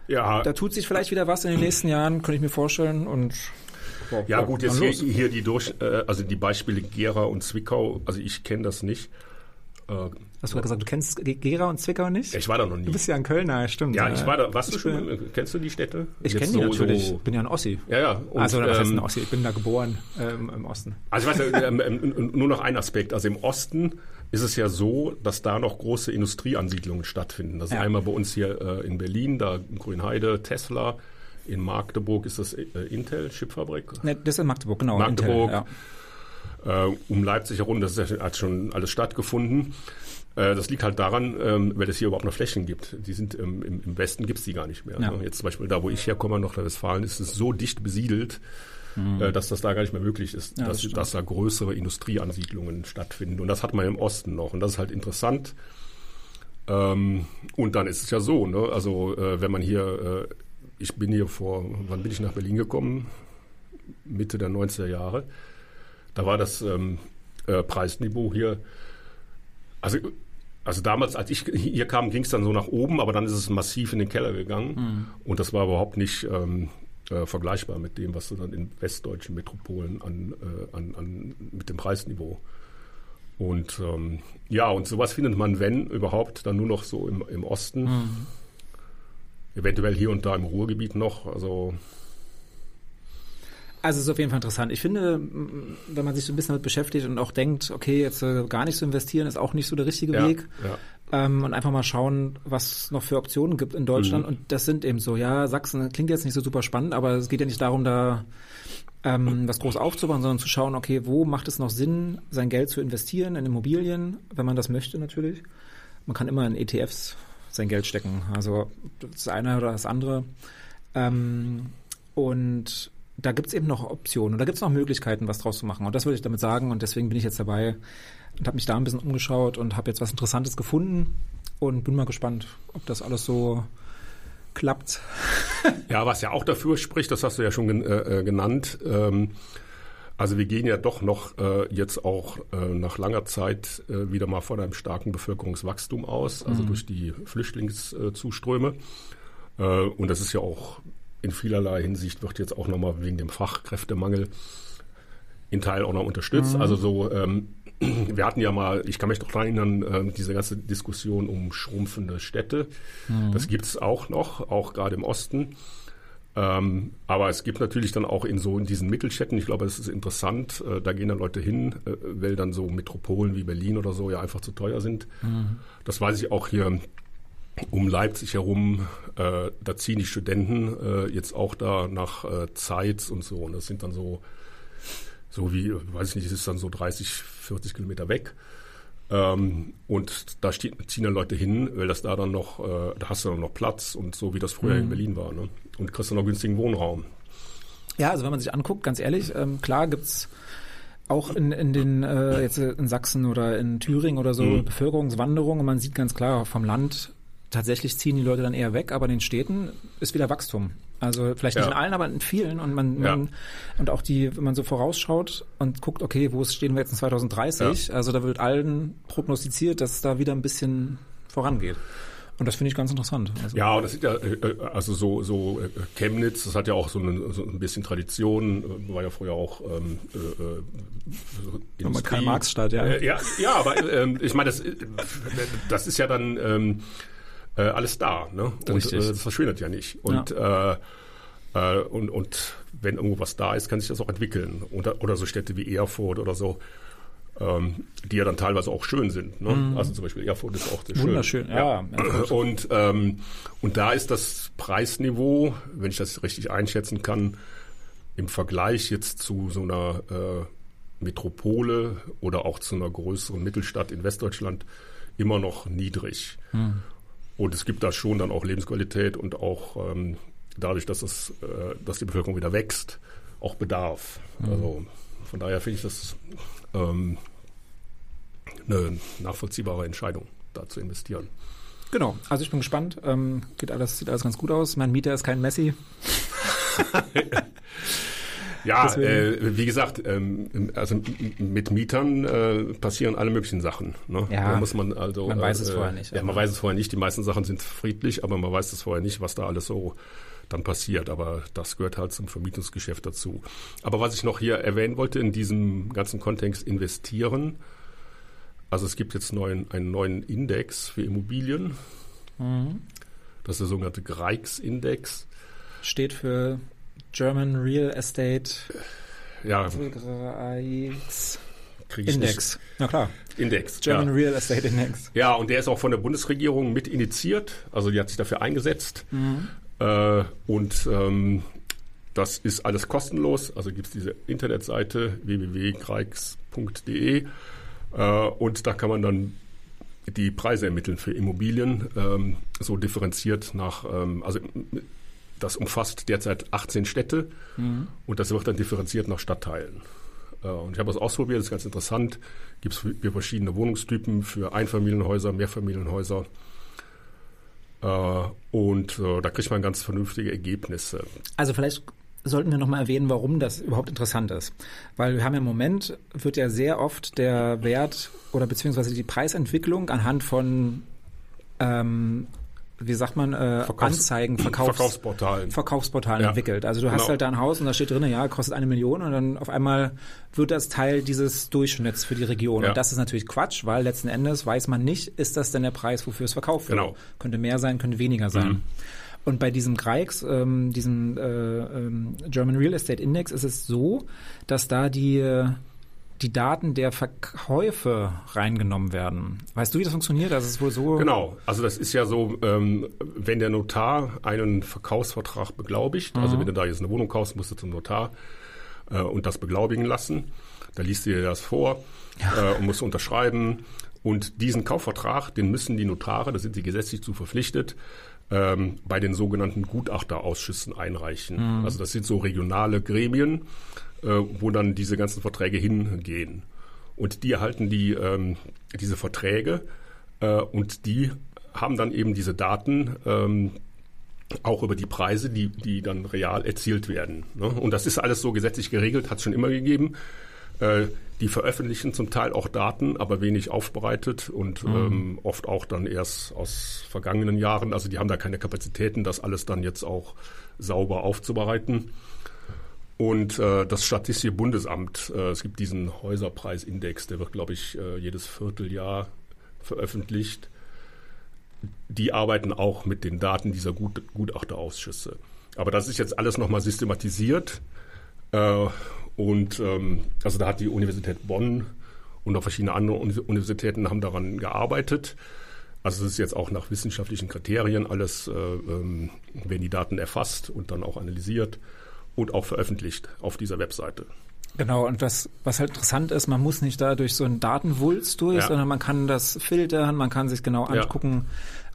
ja. da tut sich vielleicht wieder was in den nächsten Jahren, könnte ich mir vorstellen. Und ja, gut, jetzt hier, hier, die durch, äh, also die Beispiele Gera und Zwickau, also ich kenne das nicht. Äh, Hast du gerade gesagt, du kennst Gera und Zwickau nicht? Ich war da noch nie. Du bist ja ein Kölner, stimmt. Ja, ich war da. Warst du schon? Bin, kennst du die Städte? Ich kenne die so, natürlich. Ich bin ja ein Ossi. Ja, ja. Und, also, was ähm, heißt ein Ossi? Ich bin da geboren ähm, im Osten. Also, ich weiß, ähm, ähm, nur noch ein Aspekt. Also im Osten ist es ja so, dass da noch große Industrieansiedlungen stattfinden. Das ist Ja. einmal bei uns hier äh, in Berlin, da in Grünheide, Tesla. In Magdeburg ist das äh, Intel, Chipfabrik. Ne, das ist in Magdeburg, genau. Magdeburg. Intel, ja. Äh, um Leipzig herum, das ist hat schon alles stattgefunden. Äh, das liegt halt daran, ähm, weil es hier überhaupt noch Flächen gibt. Die sind ähm, im, im Westen gibt's die gar nicht mehr. Ja. Ne? Jetzt zum Beispiel da, wo ich herkomme, Nordrhein-Westfalen, ist es so dicht besiedelt, äh, dass das da gar nicht mehr möglich ist, Mhm. Ja, das dass, stimmt. dass da größere Industrieansiedlungen stattfinden. Und das hat man im Osten noch. Und das ist halt interessant. Ähm, und dann ist es ja so, ne? also äh, wenn man hier, äh, ich bin hier vor, wann bin ich nach Berlin gekommen? Mitte der 90er Jahre. Da war das ähm, äh, Preisniveau hier, also, also damals, als ich hier kam, ging es dann so nach oben, aber dann ist es massiv in den Keller gegangen. Und das war überhaupt nicht ähm, äh, vergleichbar mit dem, was du dann in westdeutschen Metropolen an, äh, an, an mit dem Preisniveau. Und ähm, ja, und sowas findet man, wenn überhaupt, dann nur noch so im, im Osten. Eventuell hier und da im Ruhrgebiet noch. Also Also es ist auf jeden Fall interessant. Ich finde, wenn man sich so ein bisschen damit beschäftigt und auch denkt, okay, jetzt äh, gar nicht zu investieren, ist auch nicht so der richtige ja, Weg. ja. Ähm, und einfach mal schauen, was es noch für Optionen gibt in Deutschland. Mhm. Und das sind eben so, ja, Sachsen klingt jetzt nicht so super spannend, aber es geht ja nicht darum, da ähm, was groß aufzubauen, sondern zu schauen, okay, wo macht es noch Sinn, sein Geld zu investieren in Immobilien, wenn man das möchte natürlich. Man kann immer in ETFs sein Geld stecken, also das eine oder das andere. Ähm, und da gibt's eben noch Optionen und da gibt's noch Möglichkeiten, was draus zu machen. Und das würde ich damit sagen. Und deswegen bin ich jetzt dabei und habe mich da ein bisschen umgeschaut und habe jetzt was Interessantes gefunden und bin mal gespannt, ob das alles so klappt. Ja, was ja auch dafür spricht, das hast du ja schon gen äh, äh, genannt. Ähm, also wir gehen ja doch noch äh, jetzt auch äh, nach langer Zeit äh, wieder mal von einem starken Bevölkerungswachstum aus, also durch die Flüchtlingszuströme. Äh, und das ist ja auch in vielerlei Hinsicht wird jetzt auch nochmal wegen dem Fachkräftemangel in Teil auch noch unterstützt. Also so, ähm, wir hatten ja mal, ich kann mich noch daran erinnern, ähm, diese ganze Diskussion um schrumpfende Städte. Das gibt es auch noch, auch gerade im Osten. Ähm, aber es gibt natürlich dann auch in so in diesen Mittelstädten, ich glaube, das ist interessant, äh, da gehen dann Leute hin, äh, weil dann so Metropolen wie Berlin oder so ja einfach zu teuer sind. Das weiß ich auch hier um Leipzig herum, äh, da ziehen die Studenten äh, jetzt auch da nach äh, Zeitz und so. Und das sind dann so, so wie, weiß ich nicht, es ist dann so 30, 40 Kilometer weg. Ähm, und da steht, ziehen dann Leute hin, weil das da dann noch, äh, da hast du dann noch Platz und so wie das früher in Berlin war. Ne? Und kriegst dann noch günstigen Wohnraum. Ja, also wenn man sich anguckt, ganz ehrlich, ähm, klar gibt's auch in, in den äh, jetzt in Sachsen oder in Thüringen oder so Mhm. Bevölkerungswanderung und man sieht ganz klar vom Land tatsächlich ziehen die Leute dann eher weg, aber in den Städten ist wieder Wachstum. Also vielleicht nicht Ja. in allen, aber in vielen und man, Ja. man und auch die, wenn man so vorausschaut und guckt, okay, wo stehen wir jetzt in 2030? Also da wird allen prognostiziert, dass es da wieder ein bisschen vorangeht. Und das finde ich ganz interessant. Also, Ja, und das sind ja, äh, äh, also so, so äh, Chemnitz, das hat ja auch so, eine, so ein bisschen Tradition, äh, war ja früher auch ähm, äh, äh, so. Karl-Marx-Stadt, ja. Äh, ja, ja, aber ähm, ich meine, das, äh, das ist ja dann ähm, äh, alles da, ne? Und äh, das verschwindet ja nicht. Und, äh, äh, und, und wenn irgendwo was da ist, kann sich das auch entwickeln. Oder, oder so Städte wie Erfurt oder so. Ähm, die ja dann teilweise auch schön sind. Ne? Also zum Beispiel Erfurt ist auch sehr schön. Mhm. Wunderschön, ja. Und, ähm, und da ist das Preisniveau, wenn ich das richtig einschätzen kann, im Vergleich jetzt zu so einer äh, Metropole oder auch zu einer größeren Mittelstadt in Westdeutschland immer noch niedrig. Und es gibt da schon dann auch Lebensqualität und auch ähm, dadurch, dass, es, äh, dass die Bevölkerung wieder wächst, auch Bedarf. Also von daher finde ich das ähm, eine nachvollziehbare Entscheidung, da zu investieren. Genau, also ich bin gespannt. Ähm, geht alles, sieht alles ganz gut aus. Mein Mieter ist kein Messi. Ja, äh, wie gesagt, ähm, also mit Mietern äh, passieren alle möglichen Sachen. Ne? Ja, da muss man also. man weiß es äh, vorher nicht, Ja, man weiß es vorher nicht. Die meisten Sachen sind friedlich, aber man weiß es vorher nicht, was da alles so dann passiert. Aber das gehört halt zum Vermietungsgeschäft dazu. Aber was ich noch hier erwähnen wollte in diesem ganzen Kontext investieren. Also es gibt jetzt neuen, einen neuen Index für Immobilien. Mhm. Das ist der sogenannte Greix-Index. Steht für German Real Estate Ja, Index. nicht. Na klar. Index. German ja. Real Estate Index. Ja, und der ist auch von der Bundesregierung mit initiiert. Also die hat sich dafür eingesetzt. Äh, und ähm, das ist alles kostenlos. Also gibt es diese Internetseite www.kreix.de äh, und da kann man dann die Preise ermitteln für Immobilien, ähm, so differenziert nach, ähm, also das umfasst derzeit 18 Städte und das wird dann differenziert nach Stadtteilen. Äh, und ich habe das ausprobiert, das ist ganz interessant. Gibt es für verschiedene Wohnungstypen, für Einfamilienhäuser, Mehrfamilienhäuser. Äh, und äh, da kriegt man ganz vernünftige Ergebnisse. Also vielleicht sollten wir nochmal erwähnen, warum das überhaupt interessant ist. Weil wir haben im Moment, wird ja sehr oft der Wert oder beziehungsweise die Preisentwicklung anhand von, ähm, wie sagt man, äh, Verkaufs- Anzeigen, Verkaufs Verkaufsportalen. Verkaufsportalen Ja. entwickelt. Also du hast Genau. halt da ein Haus und da steht drin, ja, kostet eine Million und dann auf einmal wird das Teil dieses Durchschnitts für die Region. Ja. Und das ist natürlich Quatsch, weil letzten Endes weiß man nicht, ist das denn der Preis, wofür es verkauft wird. Genau. Könnte mehr sein, könnte weniger sein. Mhm. Und bei diesem Greix, ähm, diesem äh, ähm, German Real Estate Index, ist es so, dass da die, äh, die Daten der Verkäufe reingenommen werden. Weißt du, wie das funktioniert? Das ist wohl so. Genau, also das ist ja so, ähm, wenn der Notar einen Verkaufsvertrag beglaubigt, also wenn du da jetzt eine Wohnung kaufst, musst du zum Notar äh, und das beglaubigen lassen. Da liest du dir das vor äh, und musst unterschreiben. Und diesen Kaufvertrag, den müssen die Notare, da sind sie gesetzlich zu verpflichtet, ähm, bei den sogenannten Gutachterausschüssen einreichen. Also das sind so regionale Gremien, wo dann diese ganzen Verträge hingehen. Und die erhalten die, ähm, diese Verträge äh, und die haben dann eben diese Daten ähm, auch über die Preise, die, die dann real erzielt werden. Ne? Und das ist alles so gesetzlich geregelt, hat es schon immer gegeben. Äh, die veröffentlichen zum Teil auch Daten, aber wenig aufbereitet und ähm, oft auch dann erst aus vergangenen Jahren. Also die haben da keine Kapazitäten, das alles dann jetzt auch sauber aufzubereiten. Und äh, das Statistische Bundesamt, äh, es gibt diesen Häuserpreisindex, der wird, glaube ich, äh, jedes Vierteljahr veröffentlicht. Die arbeiten auch mit den Daten dieser Gut Gutachterausschüsse. Aber das ist jetzt alles nochmal systematisiert. Äh, und ähm, also da hat die Universität Bonn und auch verschiedene andere Uni- Universitäten haben daran gearbeitet. Also es ist jetzt auch nach wissenschaftlichen Kriterien alles, äh, ähm, werden die Daten erfasst und dann auch analysiert und auch veröffentlicht auf dieser Webseite. Genau, und was, was halt interessant ist, man muss nicht da durch so einen Datenwulst durch, Ja. sondern man kann das filtern, man kann sich genau Ja. angucken.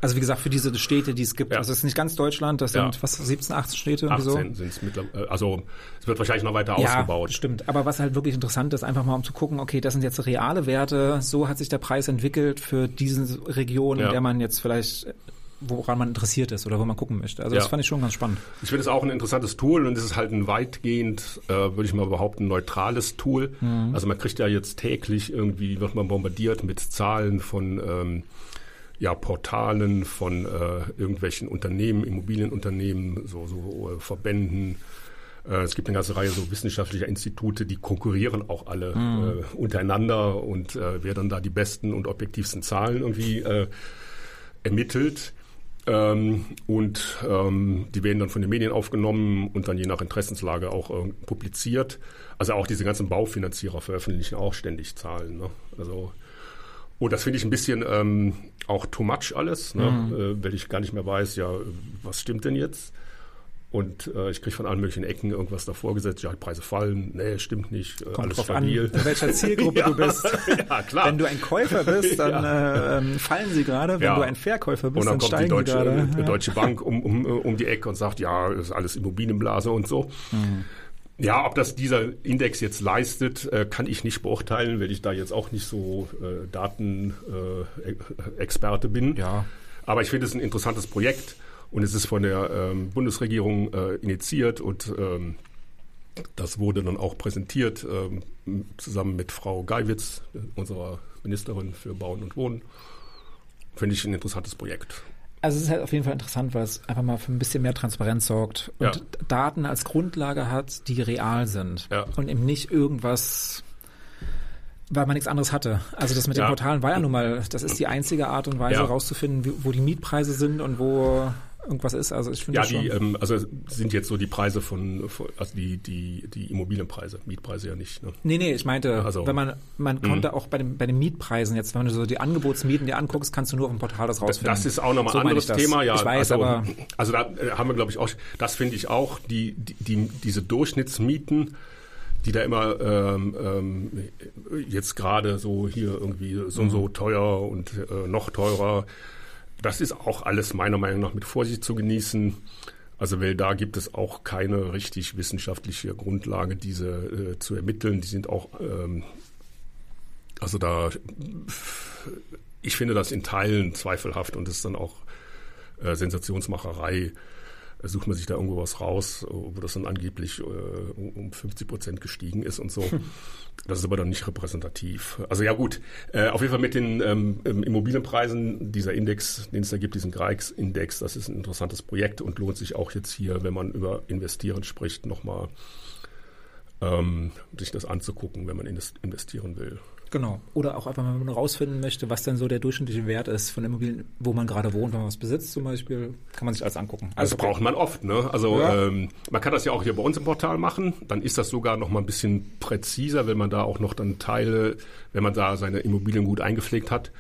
Also wie gesagt, für diese Städte, die es gibt, Ja. also es ist nicht ganz Deutschland, das Ja. sind was 17, 18 Städte irgendwie so. 18 sind es mittlerweile, also es wird wahrscheinlich noch weiter Ja, ausgebaut. stimmt. Aber was halt wirklich interessant ist, einfach mal um zu gucken, okay, das sind jetzt reale Werte, so hat sich der Preis entwickelt für diese Region, in Ja. der man jetzt vielleicht, woran man interessiert ist oder wo man gucken möchte. Also das Ja. fand ich schon ganz spannend. Ich finde es auch ein interessantes Tool und es ist halt ein weitgehend, äh, würde ich mal behaupten, neutrales Tool. Also man kriegt ja jetzt täglich irgendwie, wird man bombardiert mit Zahlen von ähm, ja, Portalen, von äh, irgendwelchen Unternehmen, Immobilienunternehmen, so, so äh, Verbänden. Äh, es gibt eine ganze Reihe so wissenschaftlicher Institute, die konkurrieren auch alle äh, untereinander und äh, wer dann da die besten und objektivsten Zahlen irgendwie äh, ermittelt. Ähm, und ähm, die werden dann von den Medien aufgenommen und dann je nach Interessenslage auch äh, publiziert. Also auch diese ganzen Baufinanzierer veröffentlichen auch ständig Zahlen. Ne? Also und das finde ich ein bisschen ähm, auch too much alles, ne? äh, weil ich gar nicht mehr weiß, ja, was stimmt denn jetzt? Und äh, ich kriege von allen möglichen Ecken irgendwas davor gesetzt, ja, die Preise fallen, nee, stimmt nicht, äh, Kommt alles drauf stabil. an, in welcher Zielgruppe du bist. ja, klar. Wenn du ein Käufer bist, dann äh, ähm, fallen sie gerade. Wenn Ja. du ein Verkäufer bist, dann dann, kommt die steigen die Deutsche, gerade. äh, Ja. Deutsche Bank um, um, um die Ecke und sagt, ja, ist alles Immobilienblase und so. Ja, ob das dieser Index jetzt leistet, äh, kann ich nicht beurteilen, weil ich da jetzt auch nicht so äh, Datenexperte äh, bin. Ja. Aber ich finde es ein interessantes Projekt und es ist von der ähm, Bundesregierung äh, initiiert und ähm, das wurde dann auch präsentiert ähm, zusammen mit Frau Geiwitz, unserer Ministerin für Bauen und Wohnen. Finde ich ein interessantes Projekt. Also es ist halt auf jeden Fall interessant, weil es einfach mal für ein bisschen mehr Transparenz sorgt und Ja. Daten als Grundlage hat, die real sind Ja. und eben nicht irgendwas, weil man nichts anderes hatte. Also das mit den Ja. Portalen war ja nun mal, das ist die einzige Art und Weise Ja. rauszufinden, wie- wo die Mietpreise sind und wo irgendwas ist. Also ich finde Ja, die, ähm, also sind jetzt so die Preise von, von also die, die, die Immobilienpreise, Mietpreise ja nicht. Ne? Nee, nee, ich meinte, Also- wenn man, man konnte auch bei, dem, bei den Mietpreisen jetzt, wenn du so die Angebotsmieten dir anguckst, kannst du nur auf dem Portal das rausfinden. Das ist auch nochmal So ein anderes. Thema, ja. Ich weiß, also, aber also da äh, haben wir, glaube ich, auch, das finde ich auch, die, die, die, diese Durchschnittsmieten, die da immer ähm, ähm, jetzt gerade so hier irgendwie so und Mhm. so teuer und äh, noch teurer, das ist auch alles meiner Meinung nach mit Vorsicht zu genießen. Also weil da gibt es auch keine richtig wissenschaftliche Grundlage, diese äh, zu ermitteln. Die sind auch, ähm, also da, ich finde das in Teilen zweifelhaft und ist dann auch äh, Sensationsmacherei. Äh, Sucht man sich da irgendwo was raus, äh, wo das dann angeblich äh, um um 50 Prozent gestiegen ist und so. Das ist aber dann nicht repräsentativ. Also ja gut, äh, auf jeden Fall mit den ähm, ähm, Immobilienpreisen, dieser Index, den es da gibt, diesen Greix-Index, das ist ein interessantes Projekt und lohnt sich auch jetzt hier, wenn man über Investieren spricht, nochmal ähm, sich das anzugucken, wenn man inves- investieren will. Genau. Oder auch einfach, wenn man rausfinden möchte, was denn so der durchschnittliche Wert ist von Immobilien, wo man gerade wohnt, wenn man was besitzt zum Beispiel, kann man sich alles angucken. Also das braucht man oft. Ne? Also Ja. ähm, man kann das ja auch hier bei uns im Portal machen. Dann ist das sogar noch mal ein bisschen präziser, wenn man da auch noch dann Teile, wenn man da seine Immobilien gut eingepflegt hat,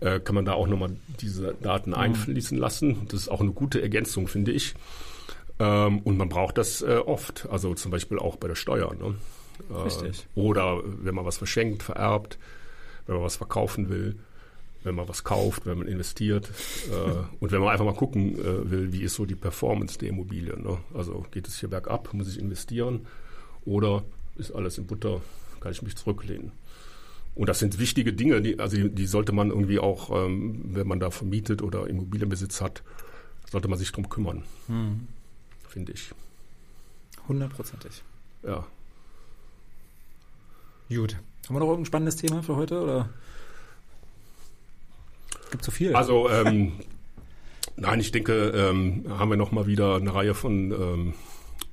äh, kann man da auch noch mal diese Daten einfließen lassen. Das ist auch eine gute Ergänzung, finde ich. Ähm, und man braucht das äh, oft. Also zum Beispiel auch bei der Steuer. Ne? Äh, Richtig. Oder wenn man was verschenkt, vererbt, wenn man was verkaufen will wenn man was kauft, wenn man investiert äh, und wenn man einfach mal gucken äh, will, wie ist so die Performance der Immobilie. Ne? Also geht es hier bergab, muss ich investieren oder ist alles in Butter, kann ich mich zurücklehnen. Und das sind wichtige Dinge, die, also die, die sollte man irgendwie auch, ähm, wenn man da vermietet oder Immobilienbesitz hat, sollte man sich drum kümmern, finde ich. Hundertprozentig. Ja. Gut. Haben wir noch irgendein spannendes Thema für heute oder? Gibt so viel. Also ähm, nein, ich denke, ähm, haben wir noch mal wieder eine Reihe von ähm,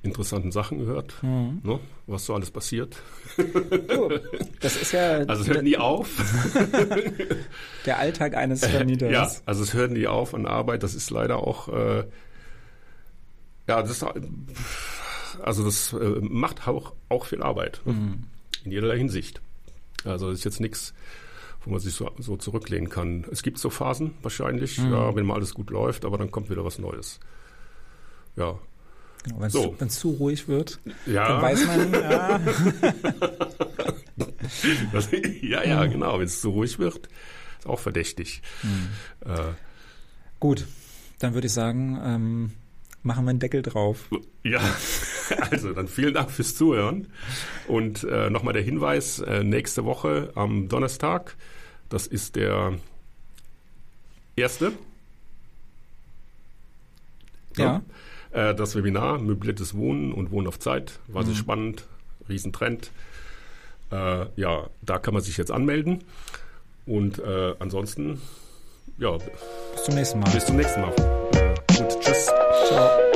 interessanten Sachen gehört, ne? was so alles passiert. Du, das ist ja Also es hört nie auf. der Alltag eines Vermieters. ja, also es hört nie auf an Arbeit. Das ist leider auch, äh, ja, das ist, also das äh, macht auch, auch viel Arbeit ne? In jederlei Hinsicht. Also das ist jetzt nichts, wo man sich so, so zurücklehnen kann. Es gibt so Phasen wahrscheinlich, ja, wenn mal alles gut läuft, aber dann kommt wieder was Neues. Ja, Genau, Wenn es So. zu ruhig wird, ja. dann weiß man, ja, Das, ja, ja, genau. Wenn es zu ruhig wird, ist auch verdächtig. Äh, gut. Dann würde ich sagen, ähm, machen wir einen Deckel drauf. ja, also dann vielen Dank fürs Zuhören. Und äh, nochmal der Hinweis, äh, nächste Woche am Donnerstag, das ist der erste. Ja. Äh, das Webinar Möbliertes Wohnen und Wohnen auf Zeit. War sehr spannend, Riesentrend. Äh, ja, da kann man sich jetzt anmelden. Und äh, ansonsten, ja, Bis zum nächsten Mal. bis zum nächsten Mal. Gut, tschüss. Ciao.